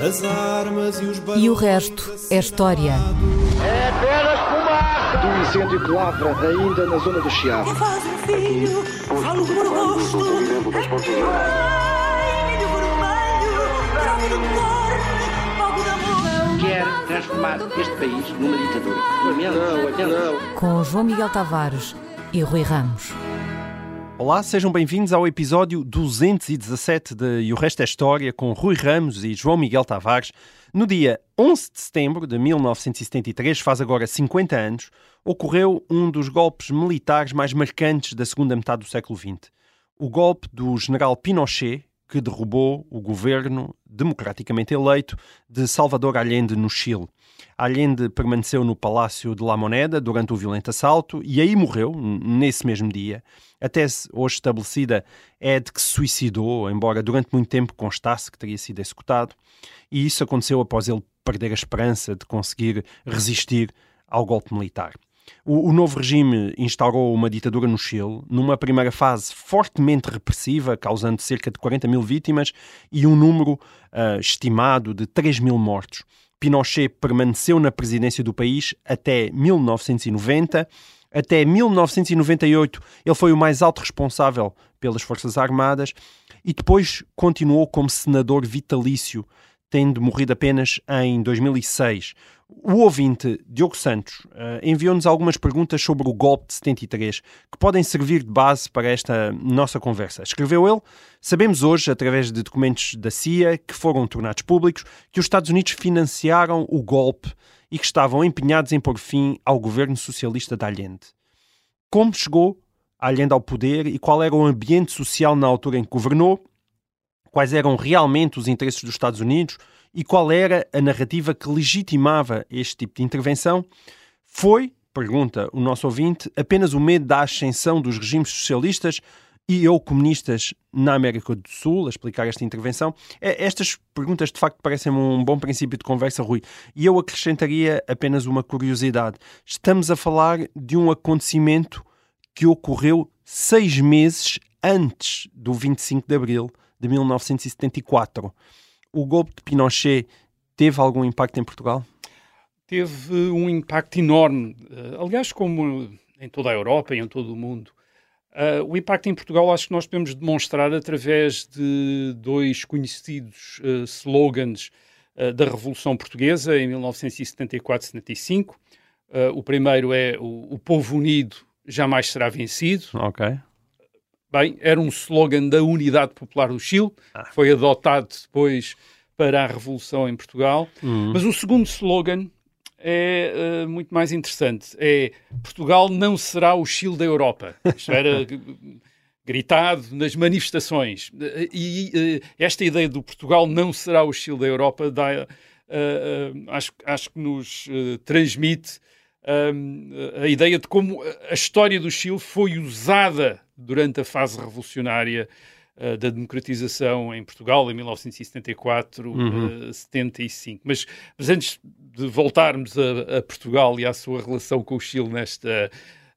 As armas e os E o resto é história. É apenas fumaça! Do incêndio que lavra ainda na zona do Chiado. Faz um filho, falo cor, fogo da amor. Quer transformar este país numa ditadura. Não, não. Com João Miguel Tavares e Rui Ramos. Olá, sejam bem-vindos ao episódio 217 de E o Resto é História com Rui Ramos e João Miguel Tavares. No dia 11 de setembro de 1973, faz agora 50 anos, ocorreu um dos golpes militares mais marcantes da segunda metade do século XX. O golpe do general Pinochet, que derrubou o governo democraticamente eleito de Salvador Allende no Chile. Allende permaneceu no Palácio de La Moneda durante o violento assalto e aí morreu, nesse mesmo dia. A tese hoje estabelecida é de que se suicidou, embora durante muito tempo constasse que teria sido executado. E isso aconteceu após ele perder a esperança de conseguir resistir ao golpe militar. O, o, novo regime instaurou uma ditadura no Chile, numa primeira fase fortemente repressiva, causando cerca de 40 mil vítimas e um número uh, estimado de 3 mil mortos. Pinochet permaneceu na presidência do país até 1990. Até 1998, ele foi o mais alto responsável pelas Forças Armadas e depois continuou como senador vitalício tendo morrido apenas em 2006. O ouvinte Diogo Santos uh, enviou-nos algumas perguntas sobre o golpe de 73 que podem servir de base para esta nossa conversa. Escreveu ele: Sabemos hoje, através de documentos da CIA que foram tornados públicos, que os Estados Unidos financiaram o golpe e que estavam empenhados em pôr fim ao governo socialista de Allende. Como chegou Allende ao poder e qual era o ambiente social na altura em que governou? quais eram realmente os interesses dos Estados Unidos e qual era a narrativa que legitimava este tipo de intervenção, foi, pergunta o nosso ouvinte, apenas o medo da ascensão dos regimes socialistas e ou comunistas na América do Sul, a explicar esta intervenção. Estas perguntas, de facto, parecem um bom princípio de conversa, Rui. E eu acrescentaria apenas uma curiosidade. Estamos a falar de um acontecimento que ocorreu seis meses antes do 25 de Abril de 1974. O golpe de Pinochet teve algum impacto em Portugal? Teve um impacto enorme. Uh, aliás, como em toda a Europa e em todo o mundo. Uh, o impacto em Portugal acho que nós podemos demonstrar através de dois conhecidos uh, slogans da Revolução Portuguesa em 1974-75. o primeiro é o, o povo unido jamais será vencido. Ok. Bem, era um slogan da Unidade Popular do Chile, ah. foi adotado depois para a Revolução em Portugal. Uhum. Mas o segundo slogan é uh, muito mais interessante. É Portugal não será o Chile da Europa. Isto era gritado nas manifestações. E uh, esta ideia do Portugal não será o Chile da Europa dá, uh, acho, acho que nos transmite a ideia de como a história do Chile foi usada durante a fase revolucionária uh, da democratização em Portugal, em 1974, uhum. uh, 75. Mas, mas antes de voltarmos a, a, Portugal e à sua relação com o Chile nesta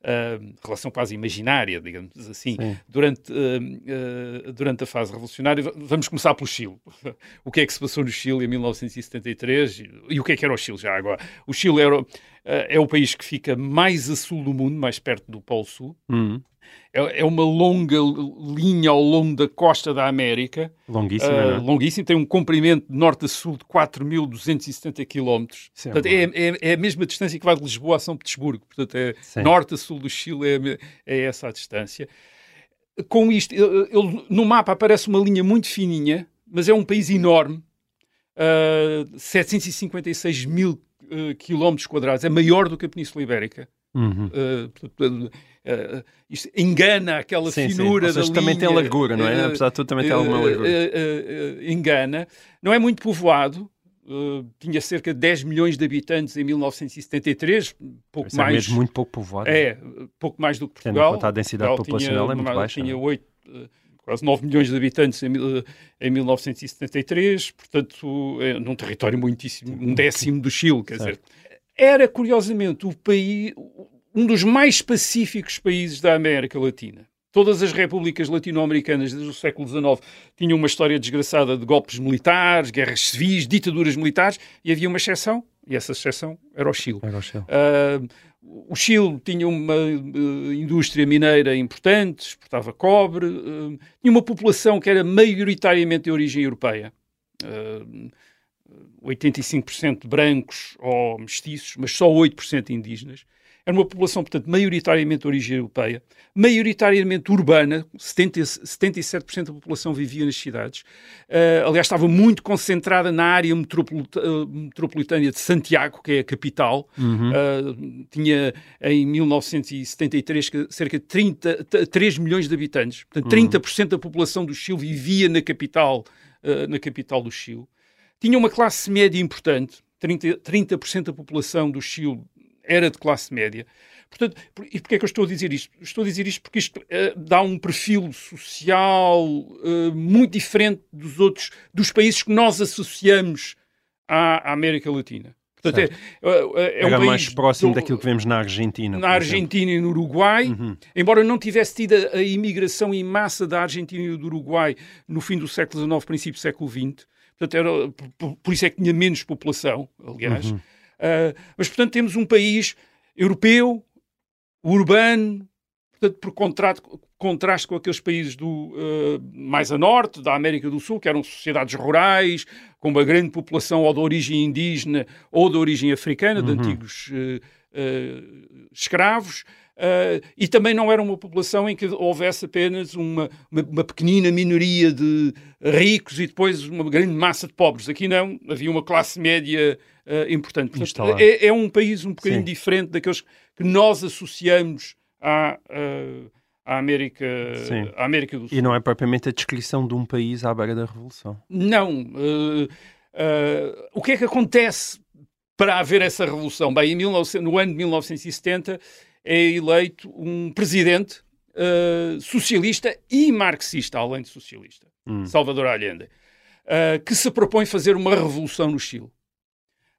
uh, relação quase imaginária, digamos assim, durante, uh, uh, durante a fase revolucionária. Vamos começar pelo Chile. o que é que se passou no Chile em 1973 e, e o que é que era o Chile já agora? O Chile era, é o país que fica mais a sul do mundo, mais perto do Polo Sul. Uhum é, é uma longa linha ao longo da costa da América. Longuíssima. Uh, é? longuíssima, tem um comprimento de norte a sul de 4.270 km. Portanto, é, é, é, a mesma distância que vai de Lisboa a São Petersburgo. Portanto, é Sim. norte a sul do Chile é, é essa a distância. Com isto, ele, no mapa aparece uma linha muito fininha, mas é um país enorme. Uh, 756 mil uh, quilómetros quadrados, é maior do que a Península Ibérica. Uhum. Uh, uh, isto engana aquela sim, finura sim. da linha. também tem largura, não é? Apesar de tudo, também tem alguma largura. engana. Não é muito povoado. tinha cerca de 10 milhões de habitantes em 1973, pouco Isso mais. É mesmo muito pouco povoado. É, pouco mais do que Portugal. Tendo a densidade Portugal populacional tinha, é muito baixa. Tinha 8, quase 9 milhões de habitantes em, em 1973, portanto, é, num território muitíssimo, um décimo do Chile, quer certo. dizer era, curiosamente, o país, um dos mais pacíficos países da América Latina. Todas as repúblicas latino-americanas desde o século XIX tinham uma história desgraçada de golpes militares, guerras civis, ditaduras militares, e havia uma exceção, e essa exceção era o Chile. Era o Chile. Uh, o Chile tinha uma uh, indústria mineira importante, exportava cobre, uh, tinha uma população que era maioritariamente de origem europeia. 85% brancos ou mestiços, mas só 8% indígenas. Era uma população, portanto, maioritariamente de origem europeia, maioritariamente urbana, 70, 77% da população vivia nas cidades. Uh, aliás, estava muito concentrada na área uh, metropolitana de Santiago, que é a capital. Uhum. Uh, tinha em 1973 cerca de 30, 3 milhões de habitantes. Portanto, 30% uhum. da população do Chile vivia na capital, na capital do Chile. Tinha uma classe média importante, 30%, 30 da população do Chile era de classe média. Portanto, e porquê é que eu estou a dizer isto? Estou a dizer isto porque isto uh, dá um perfil social uh, muito diferente dos outros, dos países que nós associamos à, à América Latina. Portanto, é, é, é um país mais próximo do, daquilo que vemos na Argentina. Na Argentina exemplo. e no Uruguai, uhum. embora não tivesse tido a, a, imigração em massa da Argentina e do Uruguai no fim do século XIX, princípio do século XX, portanto, era, por, por, isso é que tinha menos população, aliás. Uhum. Uh, mas, portanto, temos um país europeu, urbano, portanto, por contrato, contraste com aqueles países do, uh, mais a norte, da América do Sul, que eram sociedades rurais, com uma grande população ou de origem indígena ou de origem africana, uhum. de antigos uh, escravos. Uh, e também não era uma população em que houvesse apenas uma, uma, uma, pequenina minoria de ricos e depois uma grande massa de pobres. Aqui não, havia uma classe média uh, importante. Portanto, é, é, um país um bocadinho Sim. diferente daqueles que nós associamos à, uh, à, América, à América do Sul. E não é propriamente a descrição de um país à beira da Revolução. Não. o que é que acontece para haver essa revolução? Bem, em 19, no ano de 1970 é eleito um presidente uh, socialista e marxista, além de socialista, hum. Salvador Allende, uh, que se propõe fazer uma revolução no Chile.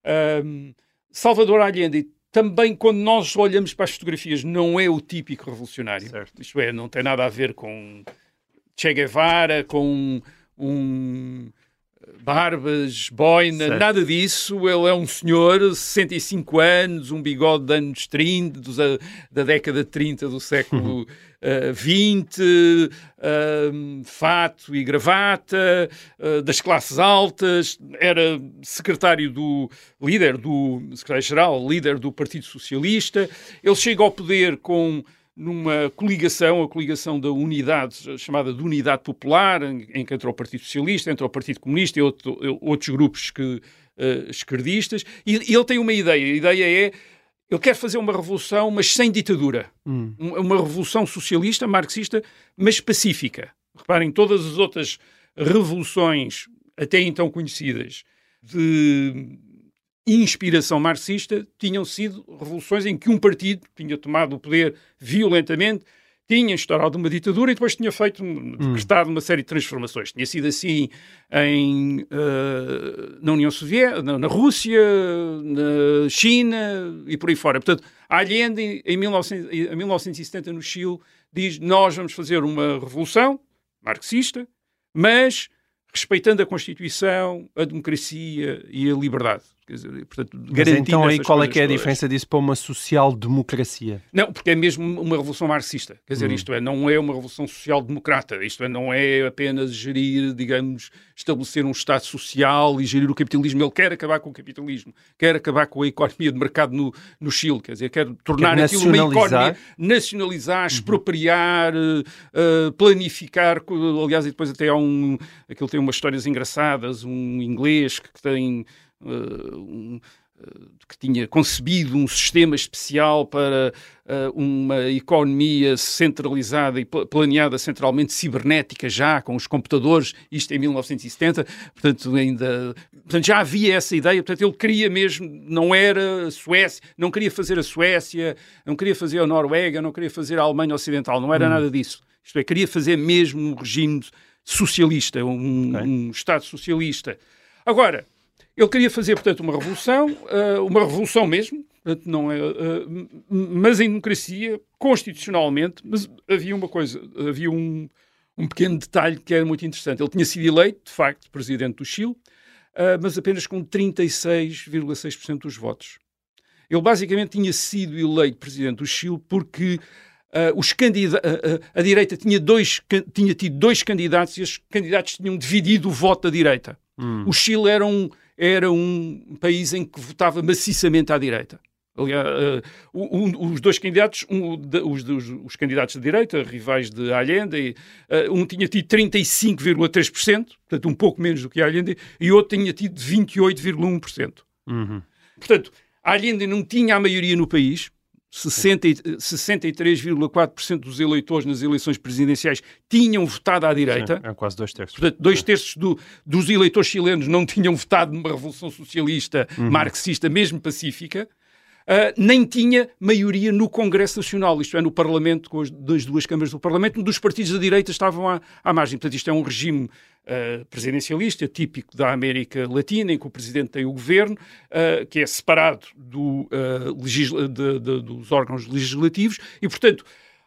Uh, Salvador Allende, também quando nós olhamos para as fotografias, não é o típico revolucionário. Certo. Isto é, não tem nada a ver com Che Guevara, com um barbas, boina, certo. nada disso. Ele é um senhor, 65 anos, um bigode de anos 30, dos, da década de 30 do século uh, eh, 20, uh, fato e gravata, uh, das classes altas, era secretário do líder do secretário-geral, líder do Partido Socialista. Ele chega ao poder com numa coligação, a coligação da unidade, chamada de Unidade Popular, em, em que entrou o Partido Socialista, entrou o Partido Comunista e outro, outros grupos que, uh, esquerdistas, e, e, ele tem uma ideia, a ideia é, ele quer fazer uma revolução, mas sem ditadura. Hum. Uma revolução socialista, marxista, mas pacífica. Reparem, todas as outras revoluções, até então conhecidas, de inspiração marxista tinham sido revoluções em que um partido tinha tomado o poder violentamente, tinha instaurado uma ditadura e depois tinha feito, decretado uma série de transformações. Tinha sido assim em, uh, na União Soviética, na, na, Rússia, na China e por aí fora. Portanto, Allende, em, 1900, em 1970, no Chile, diz: Nós vamos fazer uma revolução marxista, mas respeitando a Constituição, a democracia e a liberdade. Dizer, portanto, então aí qual é que é a todas. diferença disso para uma social-democracia? Não, porque é mesmo uma revolução marxista. Quer dizer, hum. isto é, não é uma revolução social-democrata. Isto é, não é apenas gerir, digamos, estabelecer um Estado social e gerir o capitalismo. Ele quer acabar com o capitalismo, quer acabar com a economia de mercado no, no Chile. Quer dizer, quer tornar quer aquilo uma economia, nacionalizar, uhum. expropriar, uh, planificar. Aliás, e depois até há um... Aquilo tem umas histórias engraçadas, um inglês que tem uh, um, uh, que tinha concebido um sistema especial para uh, uma economia centralizada e planeada centralmente cibernética já com os computadores, isto em 1970, portanto ainda, portanto já havia essa ideia, portanto ele queria mesmo, não era a Suécia, não queria fazer a Suécia, não queria fazer a Noruega, não queria fazer a Alemanha Ocidental, não era hum. nada disso. Isto é, queria fazer mesmo um regime socialista, um, okay. um Estado socialista. Agora, ele queria fazer, portanto, uma revolução, uh, uma revolução mesmo, não é, uh, mas em democracia, constitucionalmente, mas havia uma coisa, havia um, um pequeno detalhe que era muito interessante. Ele tinha sido eleito, de facto, presidente do Chile, uh, mas apenas com 36,6% dos votos. Ele basicamente tinha sido eleito presidente do Chile porque uh, os candida a, a, direita tinha, dois, tinha tido dois candidatos e os candidatos tinham dividido o voto da direita. Hum. O Chile era um, era um país em que votava maciçamente à direita. Aliás, uh, um, os dois candidatos, um, de, os, os, os, candidatos de direita, rivais de Allende, uh, um tinha tido 35,3%, portanto um pouco menos do que Allende, e outro tinha tido 28,1%. Uhum. Portanto, Allende não tinha a maioria no país, 63,4% dos eleitores nas eleições presidenciais tinham votado à direita. Sim, é quase dois terços. Portanto, dois terços do, dos eleitores chilenos não tinham votado numa revolução socialista, uhum. marxista, mesmo pacífica. Uh, nem tinha maioria no Congresso Nacional, isto é, no Parlamento, com as, das duas câmaras do Parlamento, onde os partidos da direita estavam à, à margem. Portanto, isto é um regime uh, presidencialista, típico da América Latina, em que o presidente tem o governo, uh, que é separado do, de, de, dos órgãos legislativos, e, portanto,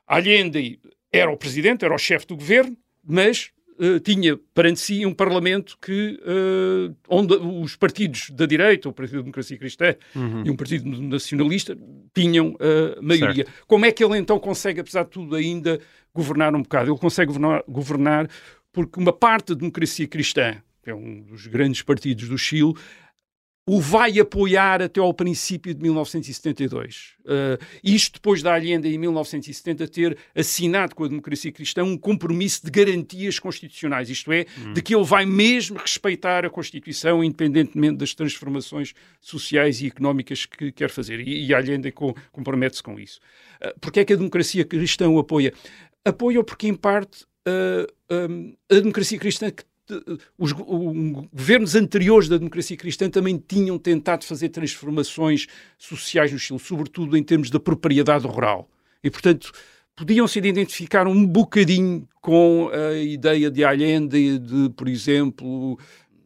Allende era o presidente, era o chefe do governo, mas uh, tinha perante si um Parlamento que, uh, onde os partidos da direita, o Partido da Democracia Cristã uhum. e um Partido Nacionalista, tinham uh, maioria. Certo. Como é que ele então consegue, apesar de tudo, ainda governar um bocado? Ele consegue governar, governar porque uma parte da democracia cristã, que é um dos grandes partidos do Chile, o vai apoiar até ao princípio de 1972. Uh, isto depois da Allende, em 1970, ter assinado com a democracia cristã um compromisso de garantias constitucionais, isto é, hum. de que ele vai mesmo respeitar a Constituição, independentemente das transformações sociais e económicas que quer fazer. E, e Allende compromete-se com isso. Uh, Porquê é que a democracia cristã o apoia? Apoia porque, em parte, uh, um, a democracia cristã que os, governos anteriores da democracia cristã também tinham tentado fazer transformações sociais no Chile, sobretudo em termos da propriedade rural. E, portanto, podiam-se identificar um bocadinho com a ideia de Allende de, por exemplo,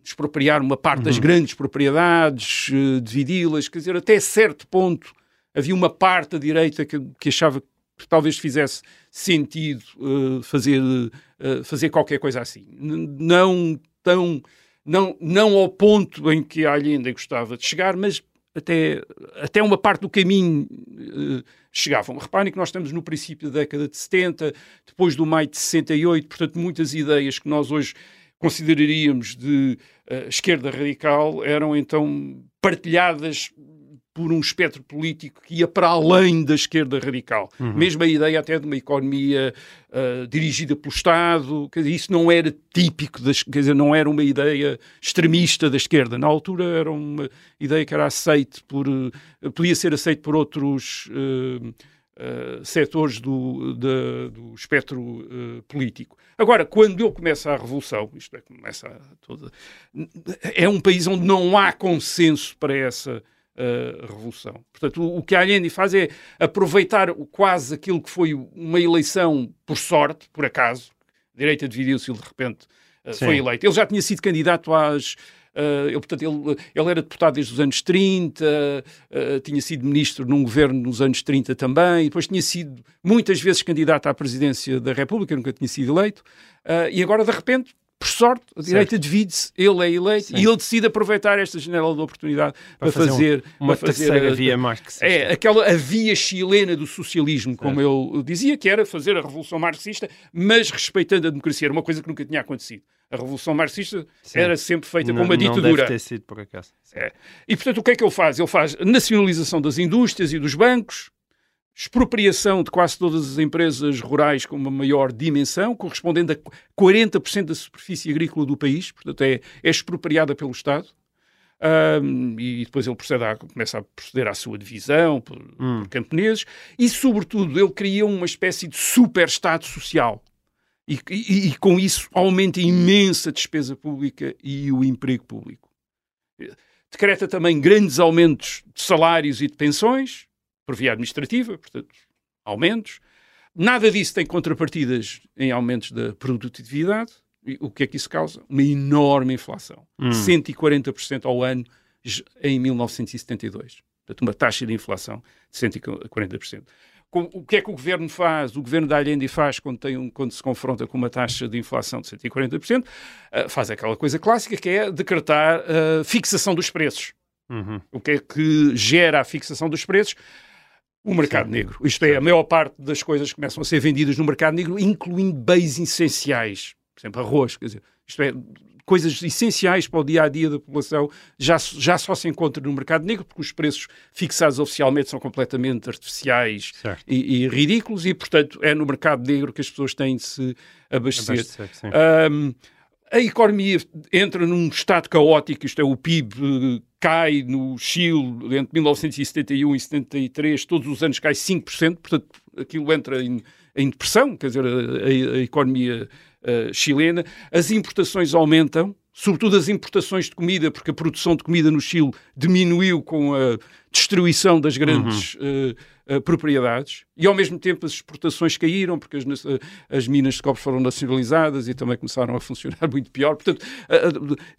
expropriar uma parte uhum. das grandes propriedades, uh, dividi-las, quer dizer, até certo ponto havia uma parte da direita que, que achava que talvez fizesse sentido uh, fazer, uh, fazer qualquer coisa assim. não tão. Não, não ao ponto em que a Allende gostava de chegar, mas até, até uma parte do caminho uh, chegavam. Reparem que nós estamos no princípio da década de 70, depois do maio de 68, portanto, muitas ideias que nós hoje consideraríamos de uh, esquerda radical eram então partilhadas por um espectro político que ia para além da esquerda radical. Uhum. Mesmo a ideia até de uma economia uh, dirigida pelo Estado, quer dizer, isso não era típico, das, quer dizer, não era uma ideia extremista da esquerda. Na altura era uma ideia que era aceite por, uh, podia ser aceite por outros uh, setores do, da, do espectro político. Agora, quando ele começa a revolução, isto é, começa toda, é um país onde não há consenso para essa uh, revolução. Portanto, o, o, que a Allende faz é aproveitar quase aquilo que foi uma eleição por sorte, por acaso. A direita dividiu-se e de repente uh, foi eleito. Ele já tinha sido candidato às. Uh, ele, portanto, ele, ele, era deputado desde os anos 30, uh, tinha sido ministro num governo nos anos 30 também, depois tinha sido muitas vezes candidato à presidência da República, nunca tinha sido eleito, e agora de repente por sorte, a direita divide-se, ele é eleito Sim. e ele decide aproveitar esta janela de oportunidade para, para fazer, um, uma para fazer terceira a, via marxista. É, aquela a via chilena do socialismo, como eu dizia, que era fazer a revolução marxista, mas respeitando a democracia. Era uma coisa que nunca tinha acontecido. A revolução marxista Sim. era sempre feita com uma ditadura. Não deve ter sido por acaso. É. E, portanto, o que é que ele faz? Ele faz nacionalização das indústrias e dos bancos, expropriação de quase todas as empresas rurais com uma maior dimensão, correspondendo a 40% da superfície agrícola do país, portanto é, é expropriada pelo Estado. Um, e depois ele procede a, começa a proceder à sua divisão por, hum. por camponeses e, sobretudo, ele cria uma espécie de super-estado social. E, e, e, com isso aumenta a imensa despesa pública e o emprego público. Decreta também grandes aumentos de salários e de pensões, por via administrativa, portanto, aumentos. Nada disso tem contrapartidas em aumentos da produtividade. E o que é que isso causa? Uma enorme inflação. Hum. 140% ao ano em 1972. portanto, uma taxa de inflação de 140%. O que é que o governo faz? O governo da Allende faz quando, tem um, quando se confronta com uma taxa de inflação de 140%, uh, faz aquela coisa clássica que é decretar a uh, fixação dos preços. Uhum. O que é que gera a fixação dos preços? O mercado Sim. negro. Isto é, a maior parte das coisas começam a ser vendidas no mercado negro, incluindo bens essenciais. Por exemplo, arroz. Quer dizer, isto é, coisas essenciais para o dia a dia da população já, já só se encontra no mercado negro, porque os preços fixados oficialmente são completamente artificiais e, e, ridículos, e portanto é no mercado negro que as pessoas têm de se abastecer. abastecer a economia entra num estado caótico, isto é, o PIB eh, cai no Chile entre 1971 e 73, todos os anos cai 5%, portanto aquilo entra em, em depressão, quer dizer, a, a, a economia uh, chilena, as importações aumentam, sobretudo as importações de comida, porque a produção de comida no Chile diminuiu com a destruição das grandes uhum. uh, uh, propriedades e ao mesmo tempo as exportações caíram porque as, uh, as, minas de cobre foram nacionalizadas e também começaram a funcionar muito pior. Portanto,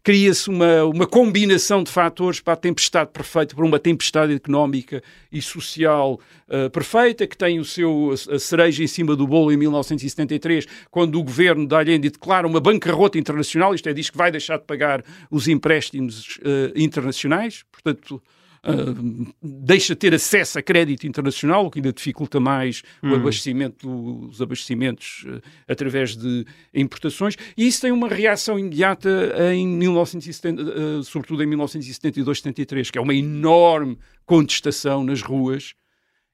cria-se uma, uma combinação de fatores para a tempestade perfeita, para uma tempestade económica e social perfeita, que tem o seu a cereja em cima do bolo em 1973, quando o governo da Allende declara uma bancarrota internacional, isto é, diz que vai deixar de pagar os empréstimos internacionais, portanto uh, deixa de ter acesso a crédito internacional, o que ainda dificulta mais o hum. abastecimento, os abastecimentos uh, através de importações. E isso tem uma reação imediata em 1970, uh, ah, sobretudo em 1972, 73, que é uma enorme contestação nas ruas,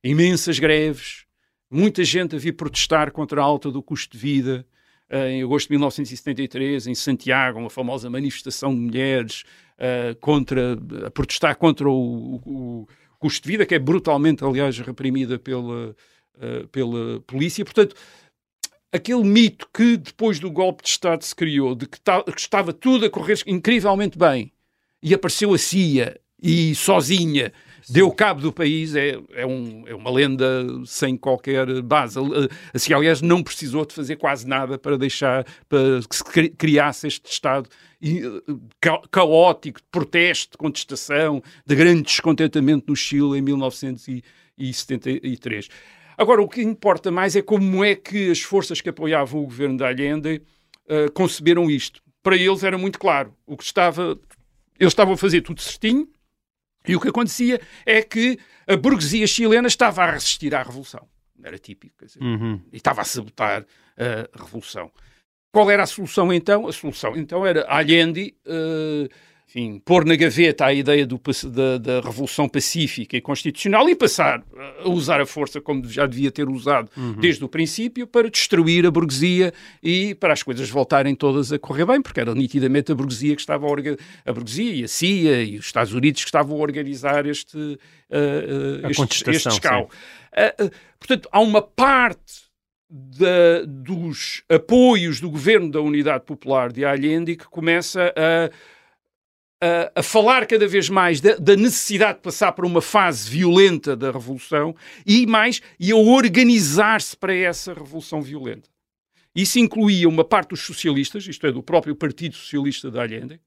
imensas greves, muita gente a vir protestar contra a alta do custo de vida, em agosto de 1973, em Santiago, uma famosa manifestação de mulheres uh, contra, a protestar contra o, o, custo de vida, que é brutalmente, aliás, reprimida pela, uh, pela polícia. Portanto, aquele mito que depois do golpe de Estado se criou, de que, que estava tudo a correr incrivelmente bem, e apareceu a CIA e sozinha deu cabo do país é, é, um, é, uma lenda sem qualquer base. Assim, aliás, não precisou de fazer quase nada para deixar para que se criasse este Estado ca caótico de protesto, de contestação, de grande descontentamento no Chile em 1973. Agora, o que importa mais é como é que as forças que apoiavam o governo da Allende uh, conceberam isto. Para eles era muito claro. O que estava, eles estavam a fazer tudo certinho, e o que acontecia é que a burguesia chilena estava a resistir à revolução. Era típico. Dizer, uhum. E estava a sabotar a revolução. Qual era a solução então? A solução então era Allende uh, enfim, pôr na gaveta a ideia do, da, da, revolução pacífica e constitucional e passar a usar a força como já devia ter usado uhum. desde o princípio para destruir a burguesia e para as coisas voltarem todas a correr bem, porque era nitidamente a burguesia que estava a, a burguesia e a CIA e os Estados Unidos que estavam a organizar este, uh, uh, este, este escal. Uh, portanto, há uma parte da, dos apoios do governo da Unidade Popular de Allende que começa a a, a, falar cada vez mais da, da, necessidade de passar por uma fase violenta da revolução e mais e a organizar-se para essa revolução violenta. Isso incluía uma parte dos socialistas, isto é, do próprio Partido Socialista de Allende,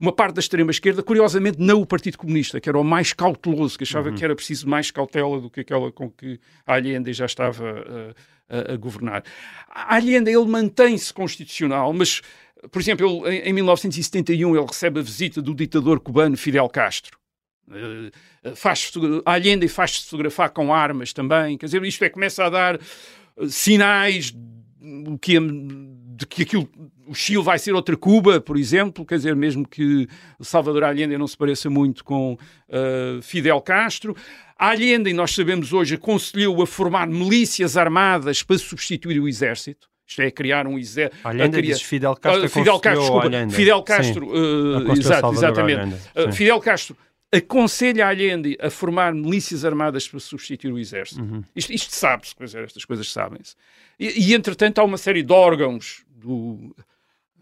uma parte da extrema-esquerda, curiosamente não o Partido Comunista, que era o mais cauteloso, que achava uhum. que era preciso mais cautela do que aquela com que Allende já estava uh, a, a, governar. Allende, ele mantém-se constitucional, mas por exemplo, ele, em 1971 ele recebe a visita do ditador cubano Fidel Castro. Uh, faz Allende faz-se fotografar com armas também. Quer dizer, isto é, começa a dar uh, sinais de que, de que aquilo, o Chile vai ser outra Cuba, por exemplo. Quer dizer, mesmo que Salvador Allende não se pareça muito com uh, Fidel Castro. Allende, nós sabemos hoje, aconselhou a formar milícias armadas para substituir o exército. Isto é criar um exército. Allende criar... diz Fidel Castro. Uh, Fidel Castro, desculpa. Allende. Fidel Castro, uh, exato, exatamente. Uh, Fidel Castro aconselha a Allende a formar milícias armadas para substituir o exército. Uhum. Isto, isto sabe-se, estas coisas sabem-se. E, e, entretanto, há uma série de órgãos do,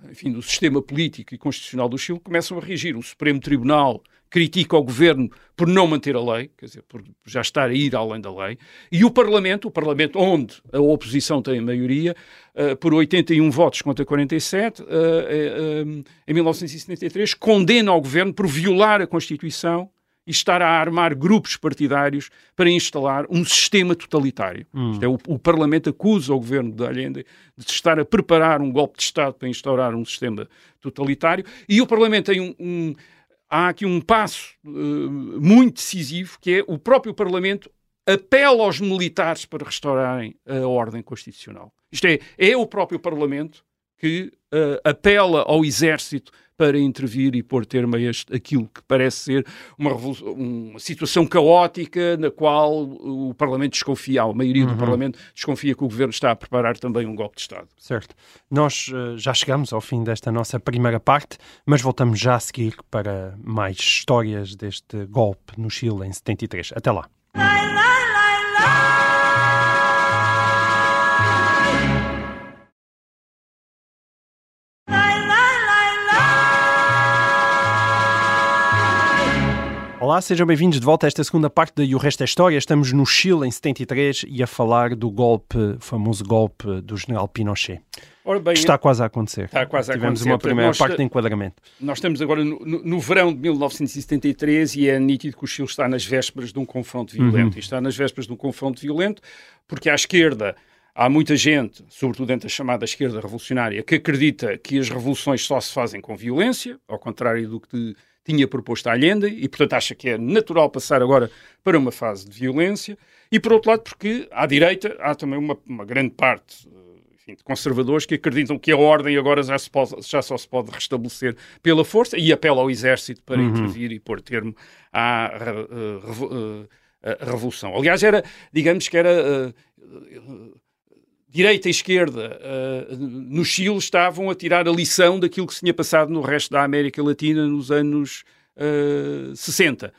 enfim, do sistema político e constitucional do Chile que começam a reagir. O Supremo Tribunal critica o governo por não manter a lei, quer dizer, por já estar a ir além da lei, e o Parlamento, o Parlamento onde a oposição tem a maioria, uh, por 81 votos contra 47, uh, uh, em 1973, condena o governo por violar a Constituição e estar a armar grupos partidários para instalar um sistema totalitário. Hum. É, o, o, Parlamento acusa o governo de Allende de estar a preparar um golpe de Estado para instaurar um sistema totalitário e o Parlamento tem um, um há aqui um passo uh, muito decisivo que é o próprio Parlamento apela aos militares para restaurarem a ordem constitucional. Isto é, é o próprio Parlamento que uh, apela ao exército para intervir e pôr termo a este, aquilo que parece ser uma, uma, situação caótica na qual o Parlamento desconfia, a maioria uhum. do Parlamento desconfia que o Governo está a preparar também um golpe de Estado. Certo. Nós uh, já chegamos ao fim desta nossa primeira parte, mas voltamos já a seguir para mais histórias deste golpe no Chile em 73. Até lá. Olá, sejam bem-vindos de volta a esta segunda parte da E o Resto é História. Estamos no Chile em 73 e a falar do golpe, famoso golpe do general Pinochet. Bem, está quase a acontecer. Está quase a Tivemos acontecer. uma primeira parte de enquadramento. Nós estamos agora no, no, no, verão de 1973 e é nítido que o Chile está nas vésperas de um confronto violento. Uhum. E está nas vésperas de um confronto violento porque à esquerda há muita gente, sobretudo dentro da chamada esquerda revolucionária, que acredita que as revoluções só se fazem com violência, ao contrário do que tinha proposto a Allende e, portanto, acha que é natural passar agora para uma fase de violência. E, por outro lado, porque à direita há também uma, uma grande parte eh, enfim, de conservadores que acreditam que a ordem agora já, se pode, já só se pode restabelecer pela força e apela ao exército para uhum. intervir e pôr termo à uh, uh, uh, revolução. Aliás, era, digamos que era direita e esquerda uh, no Chile estavam a tirar a lição daquilo que se tinha passado no resto da América Latina nos anos uh, 60.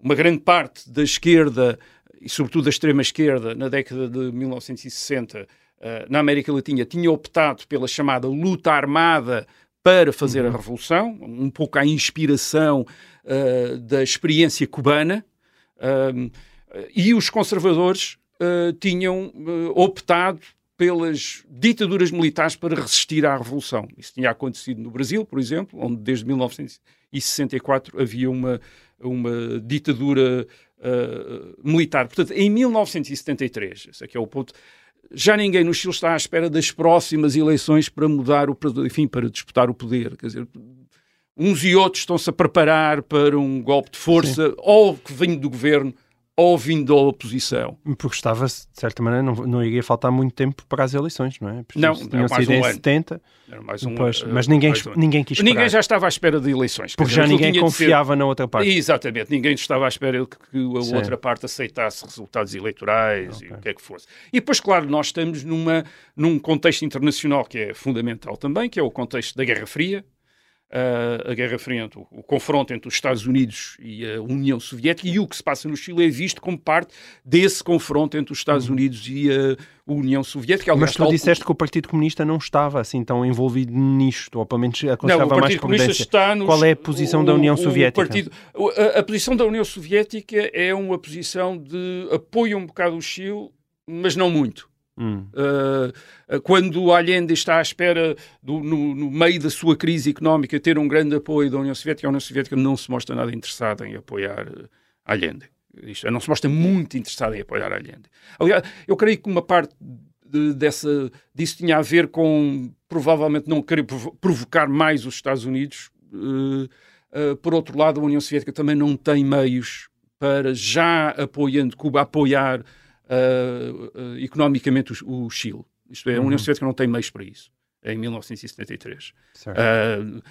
Uma grande parte da esquerda, e sobretudo da extrema-esquerda, na década de 1960, uh, na América Latina, tinha optado pela chamada luta armada para fazer uhum. a revolução, um pouco à inspiração uh, da experiência cubana, uh, e os conservadores uh, tinham optado pelas ditaduras militares para resistir à revolução. Isso tinha acontecido no Brasil, por exemplo, onde desde 1964 havia uma, uma ditadura uh, militar. Portanto, em 1973, esse aqui é o ponto, já ninguém no Chile está à espera das próximas eleições para mudar o enfim, para disputar o poder. Quer dizer, uns e outros estão-se a preparar para um golpe de força, Sim. ou que vem do governo, ou vindo da oposição. Porque estava, de certa maneira, não, não iria faltar muito tempo para as eleições, não é? Porque não, tinham sido um em ano. 70, era mais um, depois, mas ninguém, um ninguém quis esperar. Ninguém já estava à espera de eleições. Porque dizer, já ninguém confiava ser... na outra parte. Exatamente, ninguém estava à espera que, que a Sim. outra parte aceitasse resultados eleitorais okay. e o que é que fosse. E depois, claro, nós estamos numa, num contexto internacional que é fundamental também, que é o contexto da Guerra Fria, a Guerra Fria, o, o, confronto entre os Estados Unidos e a União Soviética, e o que se passa no Chile é visto como parte desse confronto entre os Estados uhum. Unidos e a União Soviética. Aliás, Mas tu disseste que o Partido Comunista não estava assim tão envolvido nisto, ou pelo menos aconselhava mais. Está nos... Qual é a posição o, da União Soviética? Partido... A, a posição da União Soviética é uma posição de apoio um bocado o Chile, mas não muito. Hum. Uh, quando Allende está à espera, do, no, no, meio da sua crise económica, ter um grande apoio da União Soviética, a União Soviética não se mostra nada interessada em apoiar uh, Allende. Isto, não se mostra muito interessada em apoiar Allende. Aliás, eu creio que uma parte de, dessa, disso tinha a ver com provavelmente não querer provocar mais os Estados Unidos. Uh, por outro lado, a União Soviética também não tem meios para, já apoiando Cuba, apoiar uh, economicamente o, o, Chile. Isto é, a União uhum. Soviética não tem meios para isso em 1973. Uh,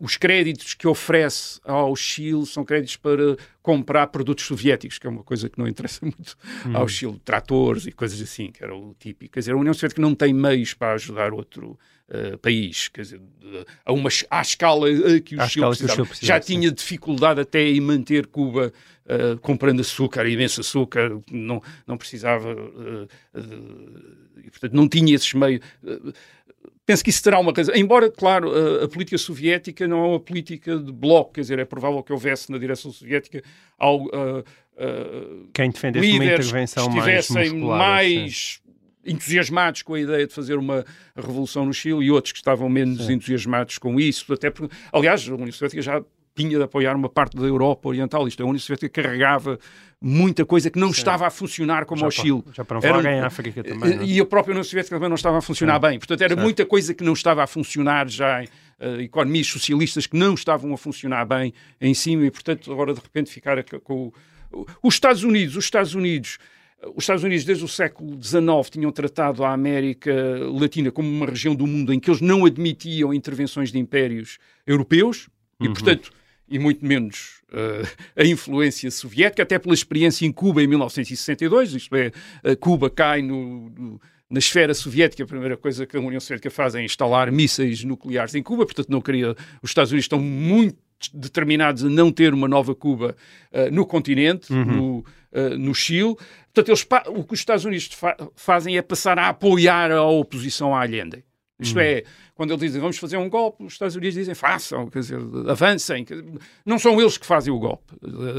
os créditos que oferece ao Chile são créditos para comprar produtos soviéticos, que é uma coisa que não interessa muito uhum. ao Chile, tratores e coisas assim, que era o típico. Quer dizer, a União Soviética não tem meios para ajudar outro uh, país, quer dizer, a uma, à escala que o, Chile, precisava. Já tinha dificuldade até em manter Cuba uh, comprando açúcar, imenso açúcar, não, não precisava, e, portanto, não tinha esses meios penso que isso terá uma razão. Embora, claro, a, a, política soviética não é uma política de bloco, quer dizer, é provável que houvesse na direção soviética algo, uh, uh, quem defendesse uma intervenção que estivessem mais, mais entusiasmados com a ideia de fazer uma revolução no Chile e outros que estavam menos sim. entusiasmados com isso. Até porque, aliás, a União Soviética já tinha de apoiar uma parte da Europa Oriental. Isto é, a União Soviética carregava muita coisa que não Sim. estava a funcionar como ao Chile. já para não Era falar um- em África também, não é? E a própria União Soviética também não estava a funcionar bem. Portanto, era muita coisa que não estava a funcionar já, eh, economias socialistas que não estavam a funcionar bem em cima e, portanto, agora de repente ficar com, com o- os Estados Unidos. Os Estados Unidos os Estados Unidos, desde o século XIX, tinham tratado a América Latina como uma região do mundo em que eles não admitiam intervenções de impérios europeus e, portanto, e muito menos eh, a influência soviética, até pela experiência em Cuba em 1962, isto é, eh, Cuba cai no- no- na esfera soviética, a primeira coisa que a União Soviética faz é instalar mísseis nucleares em Cuba, portanto não queria, os Estados Unidos estão muito determinados a não ter uma nova Cuba eh, no continente, no, eh, no Chile. Portanto, eles, o que os Estados Unidos fa- fazem é passar a apoiar a oposição à Allende. Isto é, quando eles dizem vamos fazer um golpe, os Estados Unidos dizem façam, quer dizer, avancem. Quer dizer, Não são eles que fazem o golpe.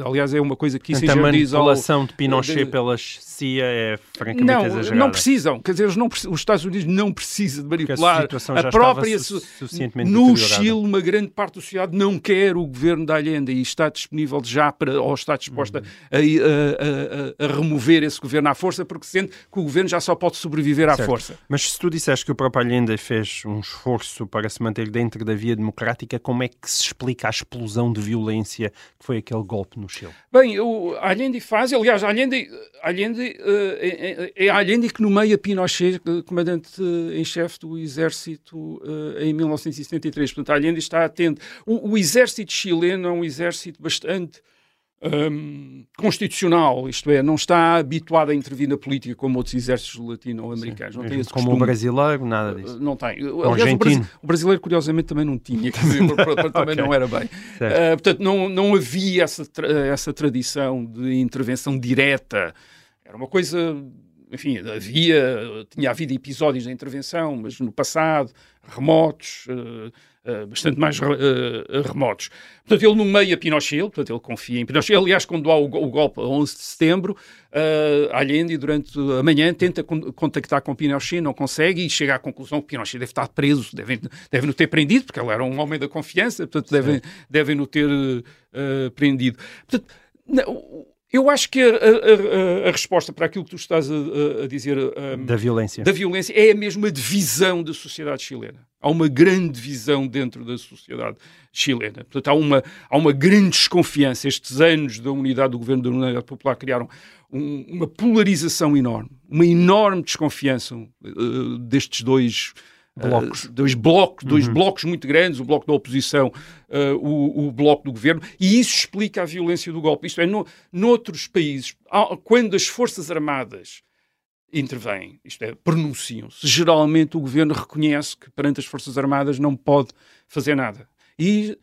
Aliás, é uma coisa que a Kissinger diz ao... manipulação de Pinochet de- pela CIA é francamente Não, exagerada. não precisam. Quer dizer, eles não os Estados Unidos não precisam de Porque a manipular situação a já própria... estava su- suficientemente no. Chile, uma grande parte da sociedade não quer o governo da Allende e está disponível já para, ou está disposta Uhum. a, a- a- a- a remover esse governo à força porque sente que o governo já só pode sobreviver à Certo. força. Mas se tu disseste que o próprio Allende fez um esforço para se manter dentro da via democrática, como é que se explica a explosão de violência que foi aquele golpe no Chile? Bem, o Allende faz, aliás, Allende, Allende eh, é, é Allende que nomeia Pinochet eh, comandante em chefe do exército em 1973. Portanto, Allende está atento. O, o exército chileno é um exército bastante hum, constitucional, isto é, não está habituado a intervir na política como outros exércitos latino-americanos. Não tem esse como o costume. brasileiro, nada disso. Não tem. Aliás, o, brasi- o brasileiro, curiosamente, também não tinha. Quer dizer, também Ok. não era bem. Ah, portanto, não, não havia essa, tra- essa tradição de intervenção direta. Era uma coisa. Enfim, havia, tinha havido episódios de intervenção, mas no passado, remotos, ah, bastante mais re- ah, remotos. Portanto, ele nomeia Pinochet, portanto, ele confia em Pinochet. Aliás, quando há o, o golpe a 11 de setembro, Allende, durante a manhã, tenta con- contactar com Pinochet, não consegue e chega à conclusão que Pinochet deve estar preso, devem, devem-no ter prendido, porque ele era um homem da confiança, portanto, devem, devem-no ter uh, prendido. Portanto, não, eu acho que a, a- a- a resposta para aquilo que tu estás a, dizer um, Da violência. da violência é a mesma divisão da sociedade chilena. Há uma grande divisão dentro da sociedade chilena. Portanto, há uma, há uma grande desconfiança. Estes anos da unidade do governo da Unidade Popular criaram um- uma polarização enorme, uma enorme desconfiança uh, destes dois Blocos. uh, dois blocos, dois blocos muito grandes, o bloco da oposição, uh, o, o bloco do governo, e isso explica a violência do golpe. Isto é, no, noutros países, quando as Forças Armadas intervêm, isto é, pronunciam-se, geralmente o governo reconhece que perante as Forças Armadas não pode fazer nada. E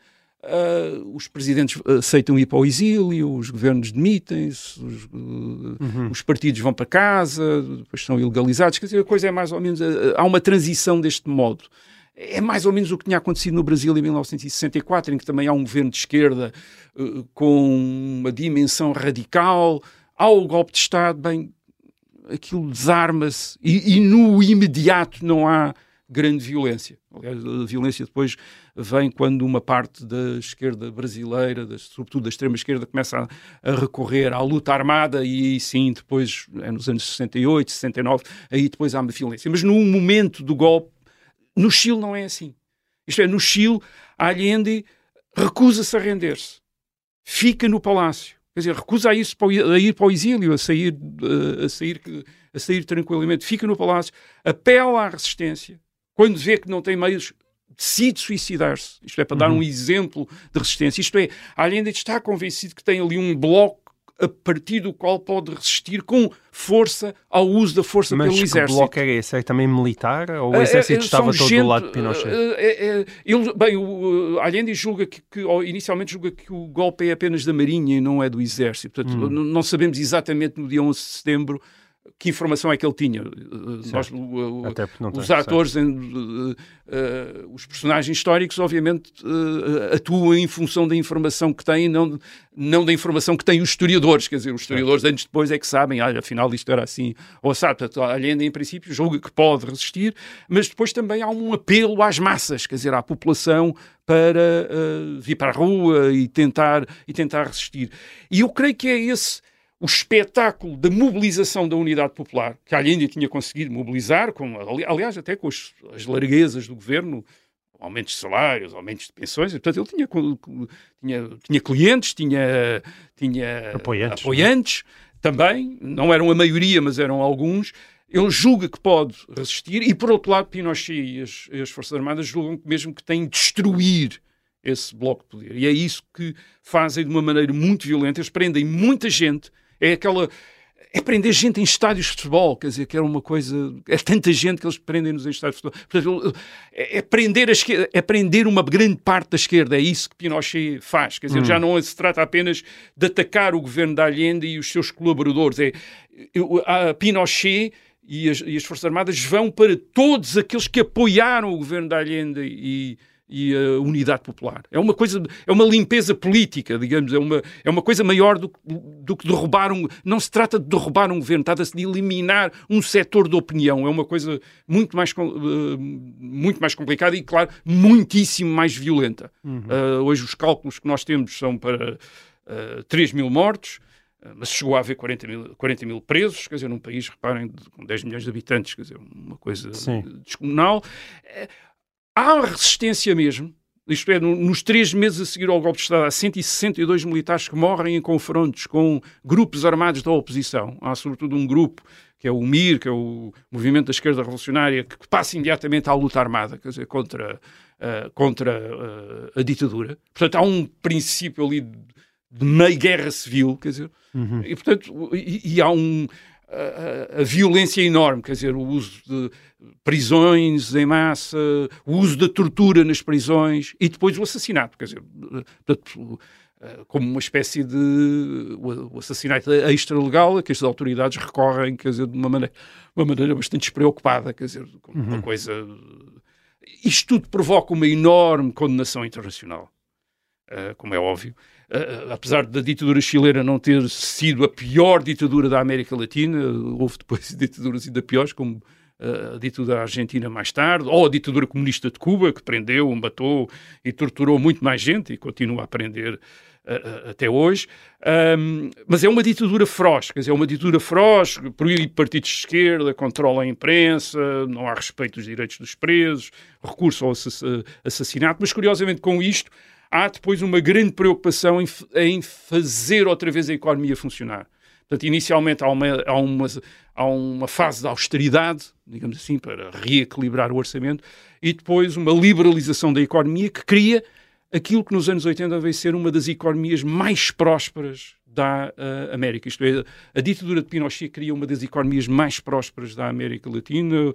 ah, os presidentes aceitam ir para o exílio, os governos demitem-se, os, ah, os partidos vão para casa, depois são ilegalizados. Quer dizer, a coisa é mais ou menos. ah, há uma transição deste modo. É mais ou menos o que tinha acontecido no Brasil em 1964, em que também há um governo de esquerda ah, com uma dimensão radical. Há o golpe de Estado, bem, aquilo desarma-se e, e no imediato não há grande violência. Aliás, a violência depois vem quando uma parte da esquerda brasileira, das- sobretudo da extrema-esquerda, começa a, a recorrer à luta armada e sim, depois, é nos anos 68, 69, aí depois há uma violência. Mas no momento do golpe, no Chile não é assim. Isto é, no Chile, Allende recusa-se a render-se. Fica no palácio. Quer dizer, recusa a ir para o, a ir para o exílio, a sair, eh, a, sair, a sair tranquilamente. Fica no palácio, apela à resistência. Quando vê que não tem meios, decide suicidar-se. Isto é, para dar um exemplo de resistência. Isto é, a Allende está convencido que tem ali um bloco a partir do qual pode resistir com força ao uso da força Mas pelo que exército. bloco era esse? Era também militar? Ou o É, exército é, estava são todo gente, do lado de Pinochet? é, é, é, ele, bem, o, Allende julga que, que- inicialmente julga que o golpe é apenas da Marinha e não é do Exército. Portanto, Hum. não sabemos exatamente no dia 11 de setembro que informação é que ele tinha. Nós, os atores, em, uh, os personagens históricos, obviamente, atuam em função da informação que têm, não, não da informação que têm os historiadores. Quer dizer, os historiadores, antes depois, é que sabem, ah, afinal, isto era assim. Ou sabe, Allende, em princípio, julga que pode resistir, mas depois também há um apelo às massas, quer dizer, à população para uh, vir para a rua e tentar, e tentar resistir. E eu creio que é esse o espetáculo da mobilização da unidade popular, que Allende tinha conseguido mobilizar, com, aliás, até com as, as larguezas do governo, aumentos de salários, aumentos de pensões, e, portanto, ele tinha, tinha, tinha clientes, tinha, tinha apoiantes, apoiantes também, não eram a maioria, mas eram alguns. Ele julga que pode resistir, e por outro lado, Pinochet e as, as Forças Armadas julgam mesmo que têm de destruir esse bloco de poder. E é isso que fazem de uma maneira muito violenta. Eles prendem muita gente é aquela. É prender gente em estádios de futebol, quer dizer, que era uma coisa. É tanta gente que eles prendem-nos em estádios de futebol. Portanto, é, é, prender a esquerda, é prender uma grande parte da esquerda. É isso que Pinochet faz. Quer dizer, hum. já não se trata apenas de atacar o governo da Allende e os seus colaboradores. É, a Pinochet e as, e as Forças Armadas vão para todos aqueles que apoiaram o governo da Allende e e a unidade popular. É uma coisa, é uma limpeza política, digamos, é uma, é uma coisa maior do, do que derrubar um. Não se trata de derrubar um governo, trata-se de eliminar um setor de opinião. É uma coisa muito mais, uh, muito mais complicada e, claro, muitíssimo mais violenta. Uhum. Uh, hoje os cálculos que nós temos são para uh, eh, 3 mil mortos mas chegou a haver 40 mil, 40 mil presos, quer dizer, num país, reparem, com 10 milhões de habitantes, quer dizer, uma coisa Sim. descomunal há resistência mesmo, isto é, nos três meses a seguir ao golpe de Estado, há 162 militares que morrem em confrontos com grupos armados da oposição. Há sobretudo um grupo, que é o MIR, que é o Movimento da Esquerda Revolucionária, que passa imediatamente à luta armada, quer dizer, contra, uh, contra uh, a ditadura. Portanto, há um princípio ali de meia guerra civil, quer dizer, uhum. e portanto, e, e há um a, a, violência enorme, quer dizer, o uso de prisões em massa, o uso da tortura nas prisões e depois o assassinato, quer dizer, portanto, como uma espécie de o assassinato extra-legal a que as autoridades recorrem, quer dizer, de uma maneira, uma maneira bastante despreocupada, quer dizer, uma uhum. coisa... Isto tudo provoca uma enorme condenação internacional, como é óbvio, Uh, apesar da ditadura chilena não ter sido a pior ditadura da América Latina, houve depois ditaduras ainda piores, como a ditadura argentina mais tarde, ou a ditadura comunista de Cuba, que prendeu, matou e torturou muito mais gente e continua a prender até hoje. Um, mas é uma ditadura feroz, quer dizer, é uma ditadura feroz, proíbe partidos de esquerda, controla a imprensa, não há respeito dos direitos dos presos, recurso ao assassinato, mas curiosamente com isto há depois uma grande preocupação em, em fazer outra vez a economia funcionar. Portanto, inicialmente há uma, há, uma, há uma fase de austeridade, digamos assim, para reequilibrar o orçamento, e depois uma liberalização da economia que cria aquilo que nos anos 80 veio ser uma das economias mais prósperas da uh, América. Isto é, a ditadura de Pinochet cria uma das economias mais prósperas da América Latina uh,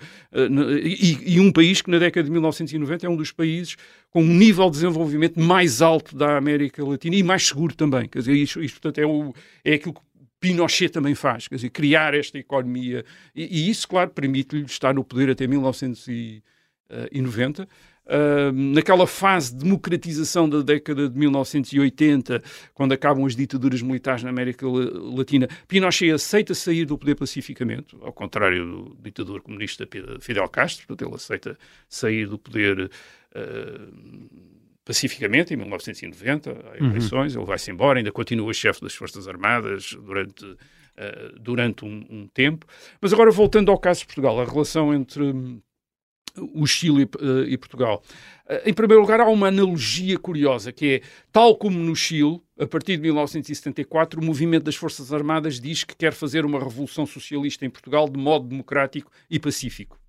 e, e, um país que na década de 1990 é um dos países com um nível de desenvolvimento mais alto da América Latina e mais seguro também. Quer dizer, isto, isto portanto, é, o, é aquilo que Pinochet também faz, quer dizer, criar esta economia. E, e isso, claro, permite-lhe estar no poder até 1990 Uh, naquela fase de democratização da década de 1980, quando acabam as ditaduras militares na América Latina, Pinochet aceita sair do poder pacificamente, ao contrário do ditador comunista Fidel Castro, portanto, ele aceita sair do poder uh, pacificamente, em 1990, há uhum. eleições, uhum. ele vai-se embora, ainda continua chefe das Forças Armadas durante, uh, durante um, um tempo. Mas agora, voltando ao caso de Portugal, a relação entre o Chile uh, e Portugal. Uh, em primeiro lugar, há uma analogia curiosa, que é, tal como no Chile, a partir de 1974, o movimento das Forças Armadas diz que quer fazer uma revolução socialista em Portugal de modo democrático e pacífico.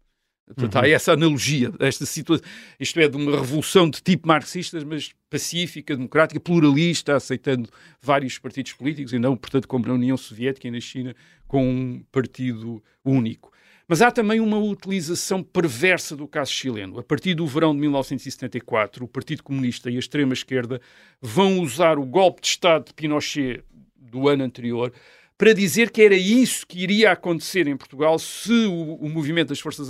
Portanto, uhum. há essa analogia, esta situação, isto é, de uma revolução de tipo marxista, mas pacífica, democrática, pluralista, aceitando vários partidos políticos, e não, portanto, como na União Soviética e na China, com um partido único. Mas há também uma utilização perversa do caso chileno. A partir do verão de 1974, o Partido Comunista e a extrema-esquerda vão usar o golpe de Estado de Pinochet do ano anterior para dizer que era isso que iria acontecer em Portugal se o, o movimento das Forças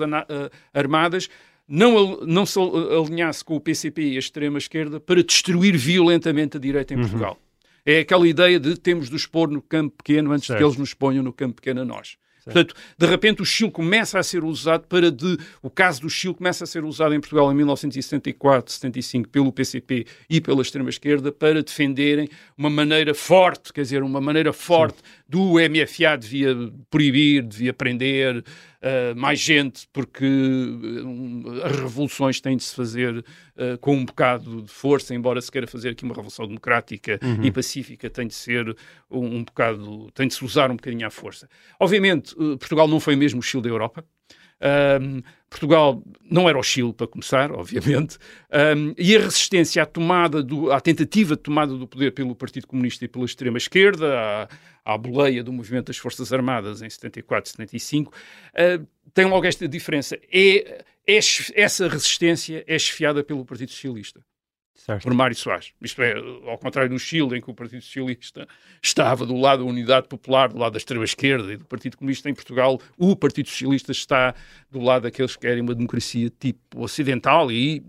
Armadas não, não se alinhasse com o PCP e a extrema-esquerda para destruir violentamente a direita em uhum. Portugal. É aquela ideia de temos de os pôr no campo pequeno antes certo. de que eles nos ponham no campo pequeno a nós. Portanto, de repente o Chile começa a ser usado para de, o caso do Chile começa a ser usado em Portugal em 1974, 75 pelo PCP e pela extrema esquerda para defenderem uma maneira forte, quer dizer, uma maneira forte Sim. do MFA devia proibir, devia prender, uh, mais gente, porque uh, as revoluções têm de se fazer uh, com um bocado de força, embora se queira fazer aqui uma revolução democrática uhum. e pacífica, tem de ser um, um bocado, tem de se usar um bocadinho à força. Obviamente, Portugal não foi mesmo o Chile da Europa. Um, Portugal não era o Chile, para começar, obviamente, um, e a resistência à tomada, do, à tentativa de tomada do poder pelo Partido Comunista e pela extrema-esquerda, à, à boleia do movimento das Forças Armadas em 74, 75, uh, tem logo esta diferença. É, é, essa resistência é esfiada pelo Partido Socialista. Certo. por Mário Soares. Isto é, ao contrário do Chile, em que o Partido Socialista estava do lado da Unidade Popular, do lado da extrema-esquerda e do Partido Comunista, em Portugal, o Partido Socialista está do lado daqueles que querem uma democracia tipo ocidental e,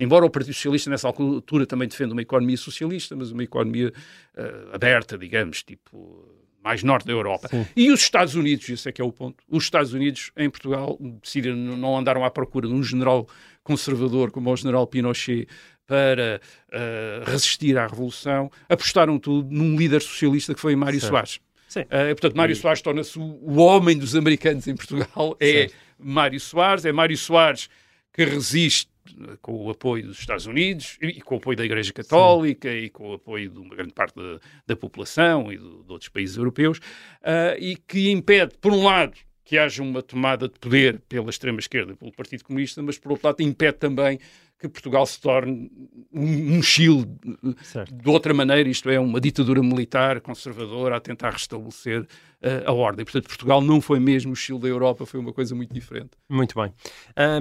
embora o Partido Socialista nessa altura também defenda uma economia socialista, mas uma economia uh, aberta, digamos, tipo mais norte da Europa. Sim. E os Estados Unidos, esse é que é o ponto, os Estados Unidos em Portugal decidiram, não andaram à procura de um general conservador como o general Pinochet para uh, resistir à Revolução, apostaram tudo num líder socialista que foi Mário certo. Soares. Uh, portanto, Mário e... Soares torna-se o, homem dos americanos em Portugal. É certo. Mário Soares, é Mário Soares que resiste com o apoio dos Estados Unidos e com o apoio da Igreja Católica Sim. e com o apoio de uma grande parte da, da população e de, de, outros países europeus uh, e que impede, por um lado, que haja uma tomada de poder pela extrema-esquerda, pelo Partido Comunista, mas por outro lado impede também que Portugal se torne um, Chile certo. de outra maneira, isto é, uma ditadura militar conservadora a tentar restabelecer uh, a ordem. Portanto, Portugal não foi mesmo o Chile da Europa, foi uma coisa muito diferente. Muito bem.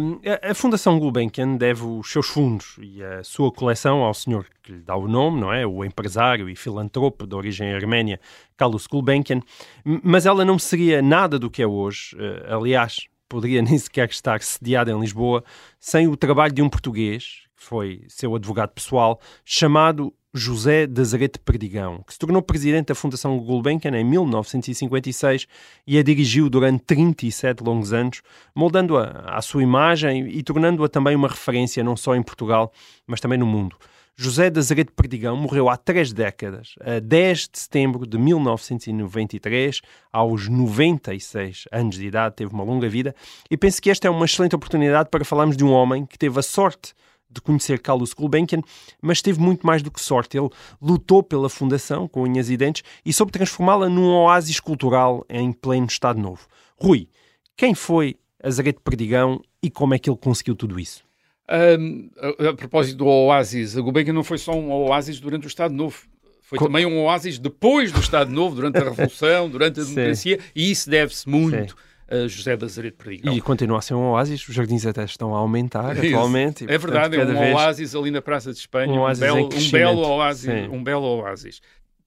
Um, a, a, Fundação Gulbenkian deve os seus fundos e a sua coleção ao senhor que lhe dá o nome, não é? O empresário e filantropo de origem arménia, Carlos Gulbenkian, mas ela não seria nada do que é hoje. Uh, aliás, poderia nem sequer estar sediado em Lisboa sem o trabalho de um português, que foi seu advogado pessoal, chamado José Nazarete Perdigão, que se tornou presidente da Fundação Gulbenkian em 1956 e a dirigiu durante 37 longos anos, moldando-a à sua imagem e tornando-a também uma referência não só em Portugal, mas também no mundo. José de Azeredo Perdigão morreu há três décadas, a 10 de setembro de 1993, aos 96 anos de idade, teve uma longa vida, e penso que esta é uma excelente oportunidade para falarmos de um homem que teve a sorte de conhecer Carlos Gulbenkian, mas teve muito mais do que sorte. Ele lutou pela fundação com unhas e dentes e soube transformá-la num oásis cultural em pleno Estado Novo. Rui, quem foi Azaredo Perdigão e como é que ele conseguiu tudo isso? Um, a, a, propósito do oásis, a Gulbenkian não foi só um oásis durante o Estado Novo. Foi Co também um oásis depois do Estado Novo, durante a Revolução, durante a democracia, e isso deve-se muito Sim. a José da Azeredo Perdigão. E continua a ser um oásis, os jardins até estão a aumentar isso. atualmente. E, é verdade, é um vez... oásis ali na Praça de Espanha, um, um, belo, um belo, oásis, um belo oásis.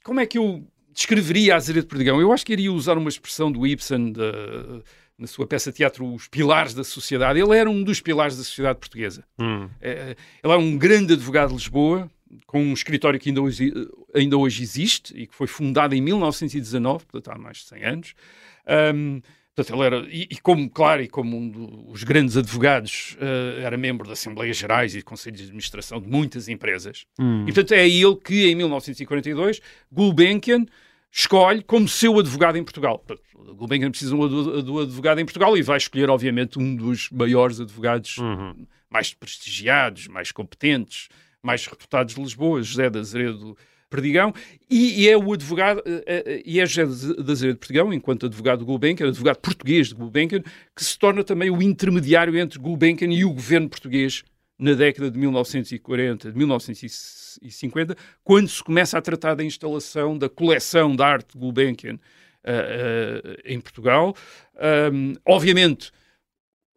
Como é que eu descreveria a Azeredo Perdigão? Eu acho que iria usar uma expressão do Ibsen, de na sua peça de teatro Os Pilares da Sociedade. Ele era um dos pilares da sociedade portuguesa. Hum. É, ele é um grande advogado de Lisboa, com um escritório que ainda hoje, ainda hoje existe e que foi fundado em 1919, portanto há mais de 100 anos. Um, portanto, ele era, e, e, como, claro, e como um dos grandes advogados, uh, era membro da Assembleias Gerais e de Conselhos de Administração de muitas empresas. Hum. E, portanto, é ele que, em 1942, Gulbenkian escolhe como seu advogado em Portugal. O Gulbenkian precisa do advogado em Portugal e vai escolher, obviamente, um dos maiores advogados uhum. mais prestigiados, mais competentes, mais reputados de Lisboa, José de Azeredo Perdigão, e, e é o advogado, eh, eh, e é José de Azeredo Perdigão, enquanto advogado de Gulbenkian, advogado português de Gulbenkian, que se torna também o intermediário entre Gulbenkian e o governo português na década de 1940, de 1950, quando se começa a tratar da instalação da coleção de arte Gulbenkian uh, uh, em Portugal. Um, obviamente,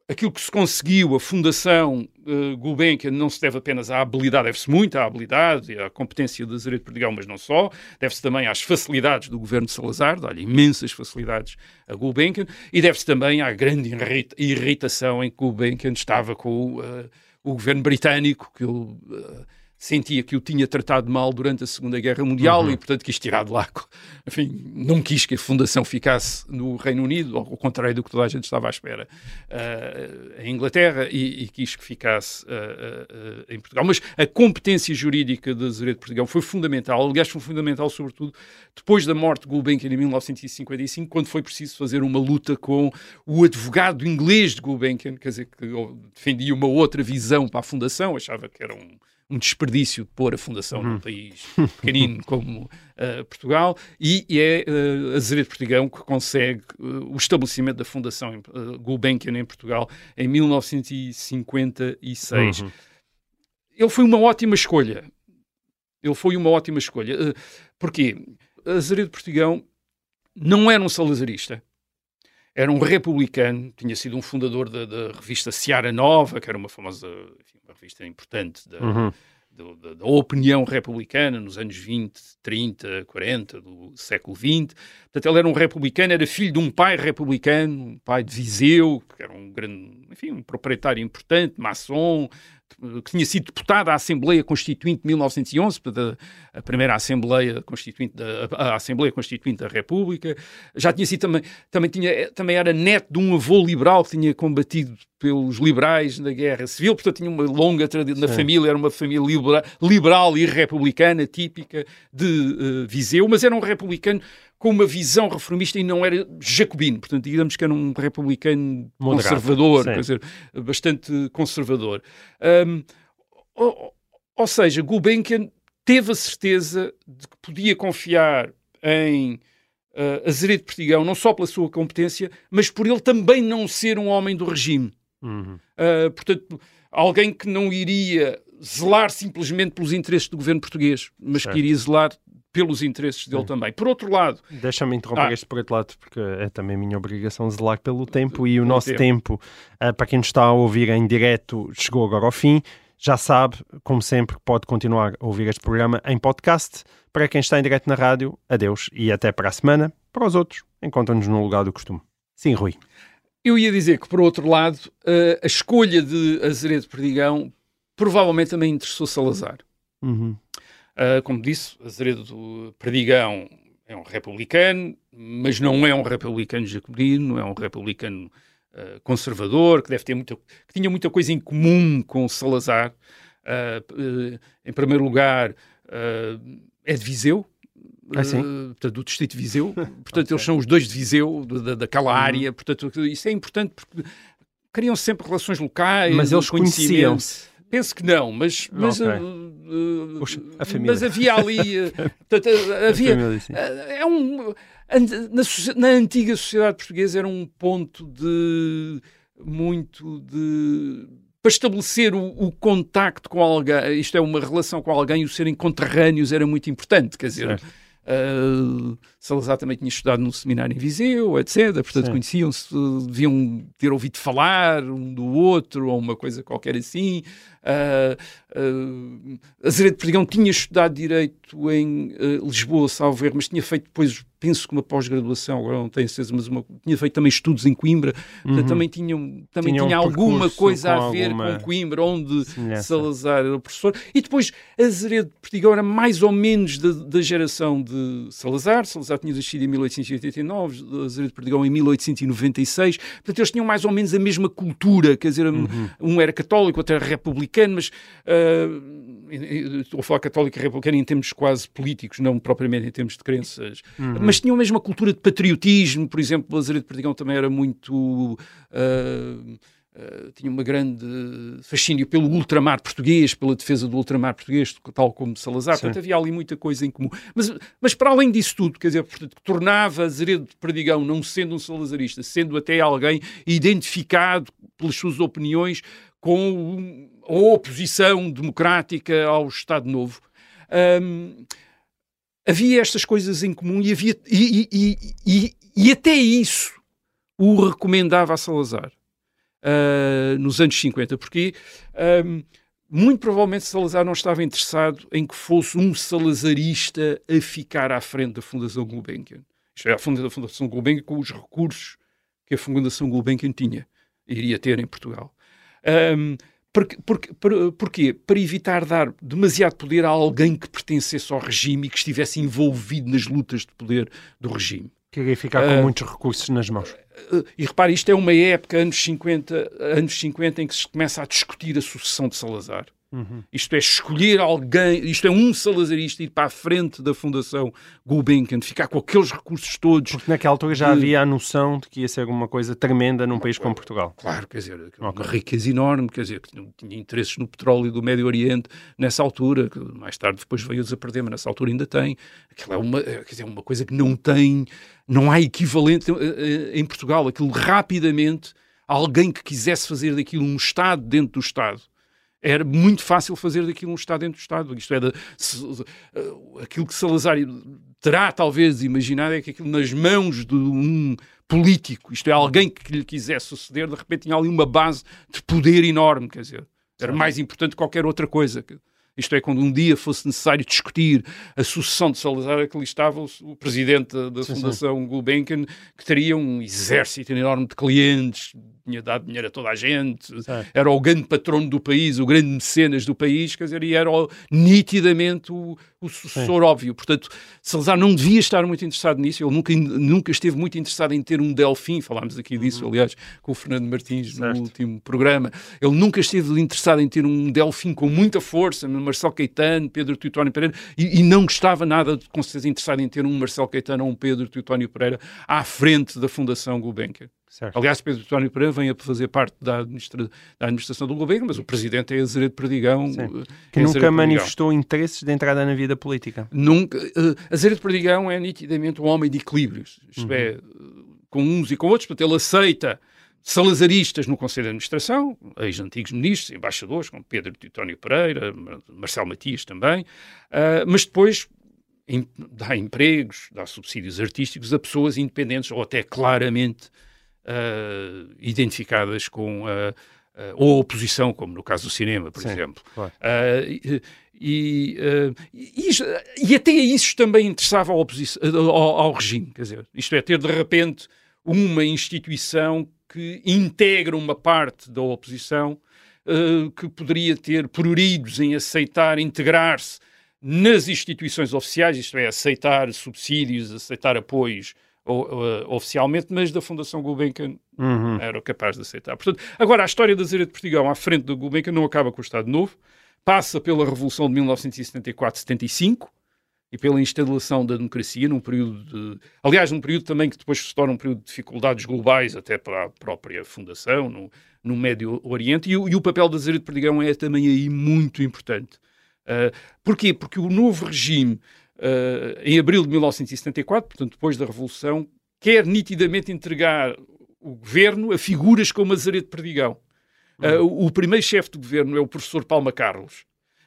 aquilo que se conseguiu, a fundação uh, Gulbenkian, não se deve apenas à habilidade, deve-se muito à habilidade e à competência de Azeredo Perdigão, mas não só, deve-se também às facilidades do governo de Salazar, dá-lhe imensas facilidades a Gulbenkian, e deve-se também à grande irritação em que Gulbenkian estava com uh, o governo britânico, que ele... Uh, sentia que o tinha tratado mal durante a Segunda Guerra Mundial uhum. e, portanto, quis tirar de lá. Enfim, não quis que a fundação ficasse no Reino Unido, ao contrário do que toda a gente estava à espera, uh, em Inglaterra, e, e, quis que ficasse uh, uh, em Portugal. Mas a competência jurídica de Azeredo de Portugal foi fundamental, aliás, foi fundamental, sobretudo, depois da morte de Gulbenkian em 1955, quando foi preciso fazer uma luta com o advogado inglês de Gulbenkian, quer dizer, que defendia uma outra visão para a fundação, achava que era um um desperdício de pôr a fundação uhum. num país pequenino como uh, Portugal, e, e é uh, Azeredo Portigão que consegue uh, o estabelecimento da Fundação uh, Gulbenkian em Portugal em 1956. Uhum. Ele foi uma ótima escolha. Ele foi uma ótima escolha. Uh, porquê? Azeredo Portigão não era um salazarista era um republicano, tinha sido um fundador da, da revista Seara Nova, que era uma famosa, uma revista importante da, uhum. da, da, opinião republicana nos anos 20, 30, 40 do século XX. Portanto, ele era um republicano, era filho de um pai republicano, um pai de Viseu, que era um grande, enfim, um proprietário importante, maçom, que tinha sido deputado à Assembleia Constituinte de 1911, a primeira Assembleia Constituinte da, a Assembleia Constituinte da República. Já tinha sido também, também, tinha, também era neto de um avô liberal que tinha combatido pelos liberais na Guerra Civil, portanto tinha uma longa tradição na família, era uma família liberal, liberal e republicana típica de uh, Viseu, mas era um republicano com uma visão reformista e não era jacobino, portanto, digamos que era um republicano Moderado, conservador, sim. quer dizer, bastante conservador. Um, ou, ou, seja, Gulbenkian teve a certeza de que podia confiar em uh, Azeredo Pertigão, não só pela sua competência, mas por ele também não ser um homem do regime. Uhum. Uh, portanto, alguém que não iria zelar simplesmente pelos interesses do governo português, mas certo. que iria zelar pelos interesses dele também. Por outro lado... Deixa-me interromper ah, este por outro lado, porque é também minha obrigação zelar pelo tempo e o nosso tempo, tempo uh, para quem nos está a ouvir em direto, chegou agora ao fim. Já sabe, como sempre, pode continuar a ouvir este programa em podcast. Para quem está em direto na rádio, adeus e até para a semana. Para os outros, encontra-nos no lugar do costume. Sim, Rui. Eu ia dizer que, por outro lado, uh, a escolha de Azeredo Perdigão provavelmente também interessou Salazar. Uhum. Uh, como disse, Azeredo Perdigão é um republicano, mas não é um republicano jacobino, é um republicano uh, conservador, que deve ter muita, que tinha muita coisa em comum com Salazar. Uh, em primeiro lugar, é de Viseu, ah, portanto, do distrito de Viseu. Portanto, okay. eles são os dois de Viseu, da, daquela uhum. área. Portanto, isso é importante porque criam sempre relações locais. Mas eles conheciam-se. Penso que não, mas, mas, okay. uh, uh, mas havia ali. Uh, portanto, havia. é um, na, na, antiga sociedade portuguesa era um ponto de. muito de. Para estabelecer o, o contacto com alguém, isto é, uma relação com alguém, o serem conterrâneos era muito importante. Quer dizer, Uh, Salazar também tinha estudado num seminário em Viseu, etc. Portanto, conheciam-se, deviam ter ouvido falar um do outro, ou uma coisa qualquer assim. Uh, uh, Azeredo Perdigão tinha estudado Direito em uh, Lisboa, salvo erro, mas tinha feito depois, penso que uma pós-graduação, agora não tenho certeza, mas uma, tinha feito também estudos em Coimbra, uhum. também, tinha, também tinha, tinha um alguma coisa a ver alguma... com Coimbra, onde Semelhança. Salazar era o professor. E depois Azeredo Perdigão era mais ou menos da, da geração de Salazar. Salazar tinha nascido em 1889, Azeredo Perdigão em 1896. Portanto, eles tinham mais ou menos a mesma cultura, quer dizer, uhum. um era católico, outro era republicano republicano, mas uh, estou a falar católico e republicano em termos quase políticos, não propriamente em termos de crenças, uhum. mas tinham mesmo uma cultura de patriotismo, por exemplo, Lazaredo de Perdigão também era muito... Uh, Uh, tinha uma grande fascínio pelo ultramar português, pela defesa do ultramar português, tal como Salazar. Sim. Portanto, havia ali muita coisa em comum. Mas, mas para além disso tudo, quer dizer, portanto, tornava Azeredo de Perdigão, não sendo um salazarista, sendo até alguém identificado pelas suas opiniões com a oposição democrática ao Estado Novo. Um, havia estas coisas em comum e, havia, e, e, e, e até isso o recomendava a Salazar. uh, nos anos 50. Porque um, muito provavelmente Salazar não estava interessado em que fosse um salazarista a ficar à frente da Fundação Gulbenkian. Isto é, a Fundação Gulbenkian com os recursos que a Fundação Gulbenkian tinha, iria ter em Portugal. Um, porque, porque, por, porquê? Para evitar dar demasiado poder a alguém que pertencesse ao regime e que estivesse envolvido nas lutas de poder do regime. Queria ficar com uh, muitos recursos nas mãos. Uh, e repare, isto é uma época, anos 50, anos 50, em que se começa a discutir a sucessão de Salazar. Uhum. Isto é escolher alguém, isto é um salazarista ir para a frente da Fundação Gulbenkian, ficar com aqueles recursos todos. Porque naquela altura já de... havia a noção de que ia ser alguma coisa tremenda num país como Portugal. Claro, quer dizer, uma okay. riqueza enorme, quer dizer, que tinha interesses no petróleo do Médio Oriente nessa altura, que mais tarde depois veio-os a perder, mas nessa altura ainda tem. Aquilo é uma, quer dizer, uma coisa que não tem, não há equivalente eh, eh, em Portugal. Aquilo rapidamente, alguém que quisesse fazer daquilo um Estado dentro do Estado era muito fácil fazer daquilo um Estado dentro do Estado. Isto é, de, se, uh, aquilo que Salazar terá talvez imaginado é que aquilo nas mãos de um político, isto é, alguém que lhe quisesse suceder, de repente tinha ali uma base de poder enorme, quer dizer, era mais importante que qualquer outra coisa. Isto é, quando um dia fosse necessário discutir a sucessão de Salazar, que ali estava o, o presidente da sim, Fundação sim. Gulbenkian, que teria um exército enorme de clientes, tinha dado dinheiro a toda a gente, era o grande patrono do país, o grande mecenas do país, quer dizer, e era o, nitidamente o, o sucessor óbvio. Portanto, Salazar não devia estar muito interessado nisso, ele nunca, nunca esteve muito interessado em ter um Delfim, falámos aqui disso, uhum. aliás, com o Fernando Martins certo. no último programa, ele nunca esteve interessado em ter um Delfim com muita força, Marcelo Caetano, Pedro Teutónio Pereira, e, e, não gostava nada, com certeza, interessado em ter um Marcelo Caetano ou um Pedro Teutónio Pereira à frente da Fundação Gulbenkian. Certo. Aliás, Pedro António Pereira vem a fazer parte da, administra da administração do governo, mas o presidente é Azeredo Perdigão. Sim. Eh, que nunca manifestou interesses de entrada na vida política. Nunca. Uh, Azeredo Perdigão é nitidamente um homem de equilíbrios. Isto uhum. é, com uns e com outros, portanto, ele aceita salazaristas no Conselho de Administração, ex-antigos ministros, embaixadores, como Pedro Teutónio Pereira, Marcelo Matias também, uh, mas depois dá empregos, dá subsídios artísticos a pessoas independentes ou até claramente uh, identificadas com a, uh, ou oposição, como no caso do cinema, por Sim, exemplo. Claro. Uh, e, e, e, até isso também interessava ao, ao, ao, regime, quer dizer, isto é, ter de repente uma instituição que integra uma parte da oposição que poderia ter pruridos em aceitar integrar-se nas instituições oficiais, isto é, aceitar subsídios, aceitar apoios uh, oficialmente, mas da Fundação Gulbenkian uhum. era capaz de aceitar. Portanto, agora, a história da Zera de Portugal à frente da Gulbenkian não acaba com o Estado Novo, passa pela Revolução de 1974-75 e pela instalação da democracia num período de... Aliás, num período também que depois se torna um período de dificuldades globais até para a própria Fundação, no, no Médio Oriente, e, e o papel da Zera de Perdigão é também aí muito importante. Uh, porquê? Porque o novo regime uh, em abril de 1974, portanto depois da Revolução, quer nitidamente entregar o governo a figuras como Azaredo Perdigão. Uh, o, o primeiro chefe do governo é o professor Palma Carlos.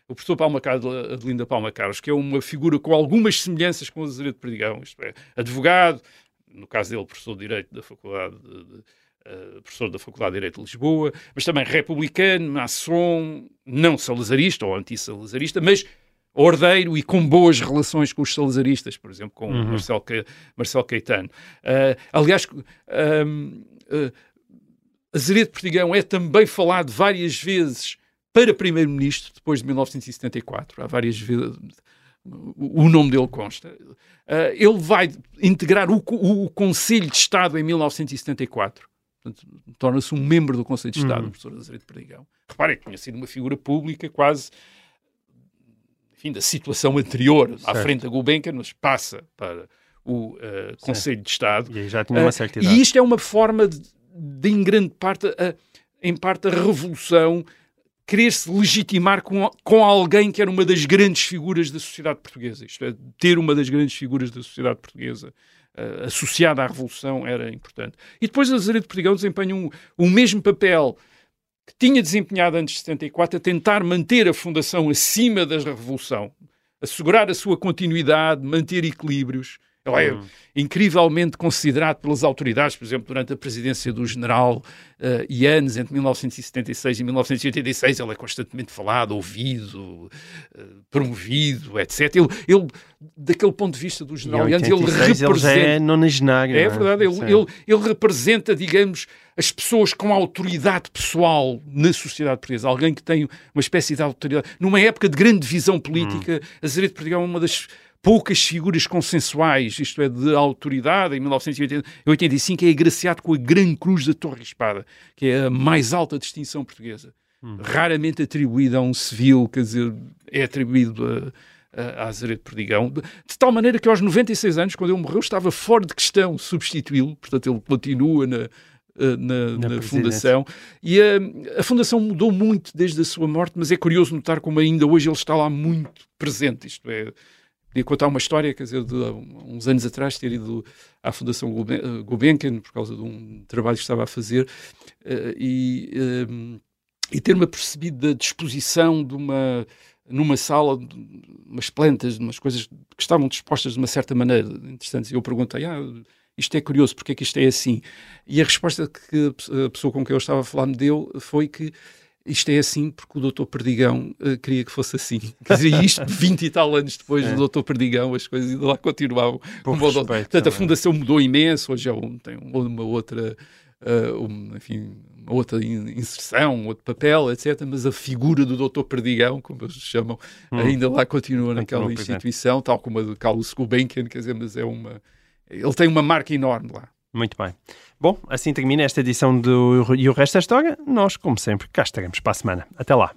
O professor Palma Carlos, Adelinda Palma Carlos, que é uma figura com algumas semelhanças com o Azaredo Perdigão, isto é, advogado, no caso dele, professor de Direito da Faculdade de, de Uh, professor da Faculdade de Direito de Lisboa, mas também republicano, maçom, não salazarista ou anti-salazarista, mas ordeiro e com boas relações com os salazaristas, por exemplo, com uhum. Marcelo, Marcelo Caetano. Uh, aliás, um, uh, Azeredo Portigão é também falado várias vezes para primeiro-ministro depois de 1974. Há várias vezes o nome dele consta. Uh, ele vai integrar o, o, o, Conselho de Estado em 1974. Torna-se um membro do Conselho de Estado, uhum. o professor Azeredo Perdigão. Reparem que tinha sido uma figura pública quase enfim, da situação anterior certo. à frente da Gulbenkian, mas passa para o uh, Conselho de Estado. E já tinha uma certa idade. E isto é uma forma de, de em grande parte, uh, em parte, a revolução querer se legitimar com, com alguém que era uma das grandes figuras da sociedade portuguesa. Isto é, ter uma das grandes figuras da sociedade portuguesa uh, associada à Revolução era importante. E depois Azeredo de Portugal desempenha um, o mesmo papel que tinha desempenhado antes de 74 a tentar manter a fundação acima da revolução, assegurar a sua continuidade, manter equilíbrios. Ele é incrivelmente considerado pelas autoridades, por exemplo, durante a presidência do general uh, Yanes, entre 1976 e 1986, ele é constantemente falado, ouvido, uh, promovido, etc. Ele, ele, daquele ponto de vista do general Yanes, ele representa... Ele é nonagenário. É, é verdade, ele, ele, ele representa, digamos, as pessoas com autoridade pessoal na sociedade portuguesa, alguém que tem uma espécie de autoridade. Numa época de grande divisão política, hum. Azeredo Perdigão é uma das poucas figuras consensuais, isto é, de autoridade, em 1985 é agraciado com a Gran Cruz da Torre Espada, que é a mais alta distinção portuguesa. Hum. Raramente atribuída a um civil, quer dizer, é atribuído a, a, a Perdigão, de, de, tal maneira que aos 96 anos, quando ele morreu, estava fora de questão substituí-lo, portanto ele continua na, na, na, na Fundação. E a, a, Fundação mudou muito desde a sua morte, mas é curioso notar como ainda hoje ele está lá muito presente. Isto é, podia contar uma história, quer dizer, de uns anos atrás ter ido à Fundação Gulbenkian por causa de um trabalho que estava a fazer uh, e, uh, e ter-me apercebido da disposição de uma numa sala, umas plantas, umas coisas que estavam dispostas de uma certa maneira interessantes. Eu perguntei, ah, isto é curioso, porque é que isto é assim? E a resposta que a pessoa com quem eu estava a falar me deu foi que isto é assim porque o doutor Perdigão uh, queria que fosse assim. Quer dizer, isto 20 e tal anos depois é. do doutor Perdigão, as coisas ainda lá continuavam. Como respeito, Portanto, a fundação mudou imenso, hoje é um, tem uma outra, uh, um, enfim, uma outra inserção, um outro papel, etc. Mas a figura do doutor Perdigão, como eles chamam, hum. ainda lá continua naquela instituição, tal como a de Carlos Gulbenkian, quer dizer, mas é uma ele tem uma marca enorme lá. Muito bem. Bom, assim termina esta edição do E o Resto da História. Nós, como sempre, cá estaremos para a semana. Até lá.